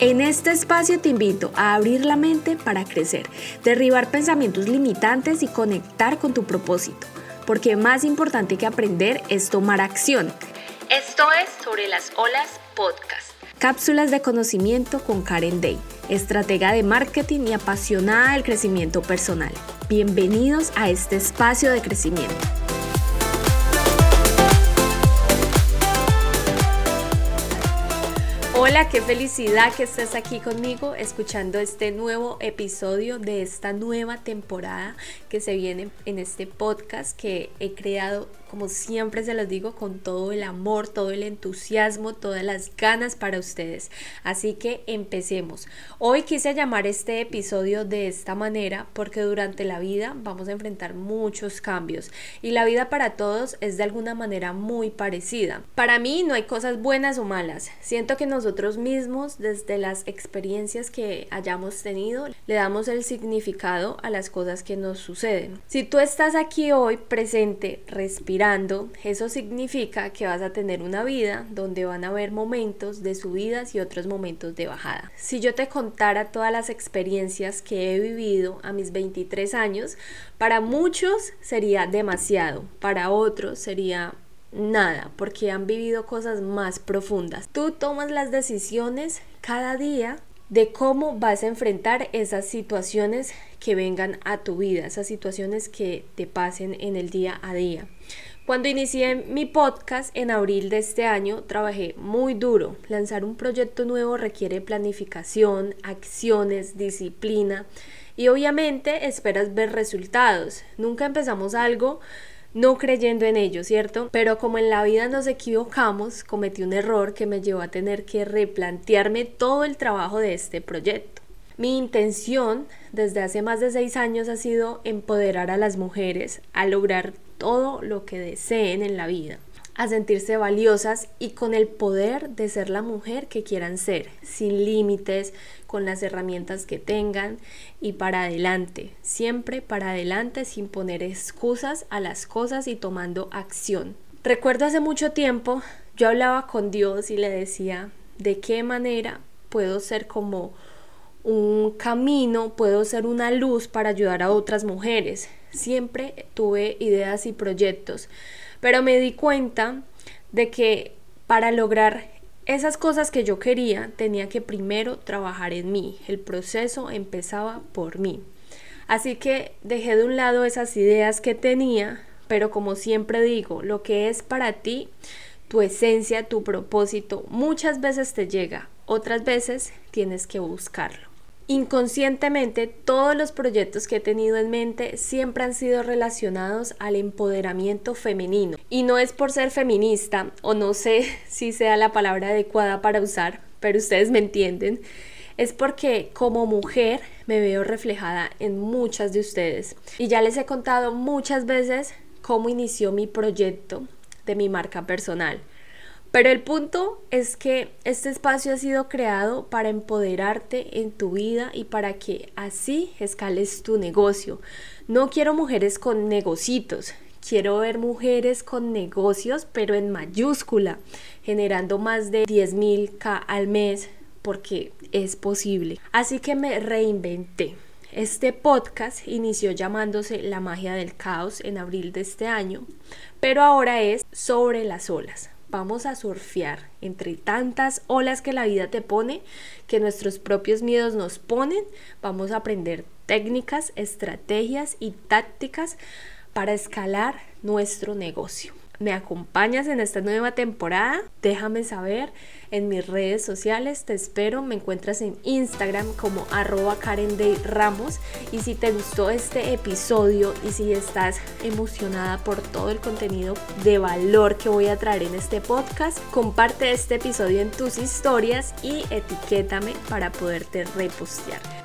En este espacio te invito a abrir la mente para crecer, derribar pensamientos limitantes y conectar con tu propósito, porque más importante que aprender es tomar acción. Esto es Sobre las Olas Podcast. Cápsulas de conocimiento con Karen Day, estratega de marketing y apasionada del crecimiento personal. Bienvenidos a este espacio de crecimiento. Hola, qué felicidad que estés aquí conmigo escuchando este nuevo episodio de esta nueva temporada que se viene en este podcast que he creado como siempre se los digo, con todo el amor, todo el entusiasmo, todas las ganas para ustedes. Así que empecemos. Hoy quise llamar este episodio de esta manera porque durante la vida vamos a enfrentar muchos cambios y la vida para todos es de alguna manera muy parecida. Para mí no hay cosas buenas o malas. Siento que nosotros mismos, desde las experiencias que hayamos tenido, le damos el significado a las cosas que nos suceden. Si tú estás aquí hoy presente, respirando, eso significa que vas a tener una vida donde van a haber momentos de subidas y otros momentos de bajada. Si yo te contara todas las experiencias que he vivido a mis 23 años, para muchos sería demasiado, para otros sería nada, porque han vivido cosas más profundas. Tú tomas las decisiones cada día de cómo vas a enfrentar esas situaciones que vengan a tu vida, esas situaciones que te pasen en el día a día. Cuando inicié mi podcast en abril de este año, trabajé muy duro. Lanzar un proyecto nuevo requiere planificación, acciones, disciplina y obviamente esperas ver resultados. Nunca empezamos algo no creyendo en ello, ¿cierto? Pero como en la vida nos equivocamos, cometí un error que me llevó a tener que replantearme todo el trabajo de este proyecto. Mi intención desde hace más de seis años ha sido empoderar a las mujeres a lograr todo lo que deseen en la vida, a sentirse valiosas y con el poder de ser la mujer que quieran ser, sin límites, con las herramientas que tengan y para adelante, siempre para adelante sin poner excusas a las cosas y tomando acción. Recuerdo hace mucho tiempo, yo hablaba con Dios y le decía, ¿de qué manera puedo ser como un camino, puedo ser una luz para ayudar a otras mujeres? siempre tuve ideas y proyectos, pero me di cuenta de que para lograr esas cosas que yo quería tenía que primero trabajar en mí, el proceso empezaba por mí. Así que dejé de un lado esas ideas que tenía, pero como siempre digo, lo que es para ti, tu esencia, tu propósito, muchas veces te llega, otras veces tienes que buscarlo. Inconscientemente, todos los proyectos que he tenido en mente siempre han sido relacionados al empoderamiento femenino. Y no es por ser feminista, o no sé si sea la palabra adecuada para usar, pero ustedes me entienden. Es porque como mujer me veo reflejada en muchas de ustedes. Y ya les he contado muchas veces cómo inició mi proyecto de mi marca personal. Pero el punto es que este espacio ha sido creado para empoderarte en tu vida y para que así escales tu negocio. No quiero mujeres con negocitos, quiero ver mujeres con negocios, pero en mayúscula, generando más de 10 mil K al mes, porque es posible. Así que me reinventé. Este podcast inició llamándose La magia del caos en abril de este año, pero ahora es sobre las olas vamos a surfear entre tantas olas que la vida te pone, que nuestros propios miedos nos ponen, vamos a aprender técnicas, estrategias y tácticas para escalar nuestro negocio me acompañas en esta nueva temporada, déjame saber en mis redes sociales, te espero, me encuentras en Instagram como arroba Karen Ramos y si te gustó este episodio y si estás emocionada por todo el contenido de valor que voy a traer en este podcast, comparte este episodio en tus historias y etiquétame para poderte repostear.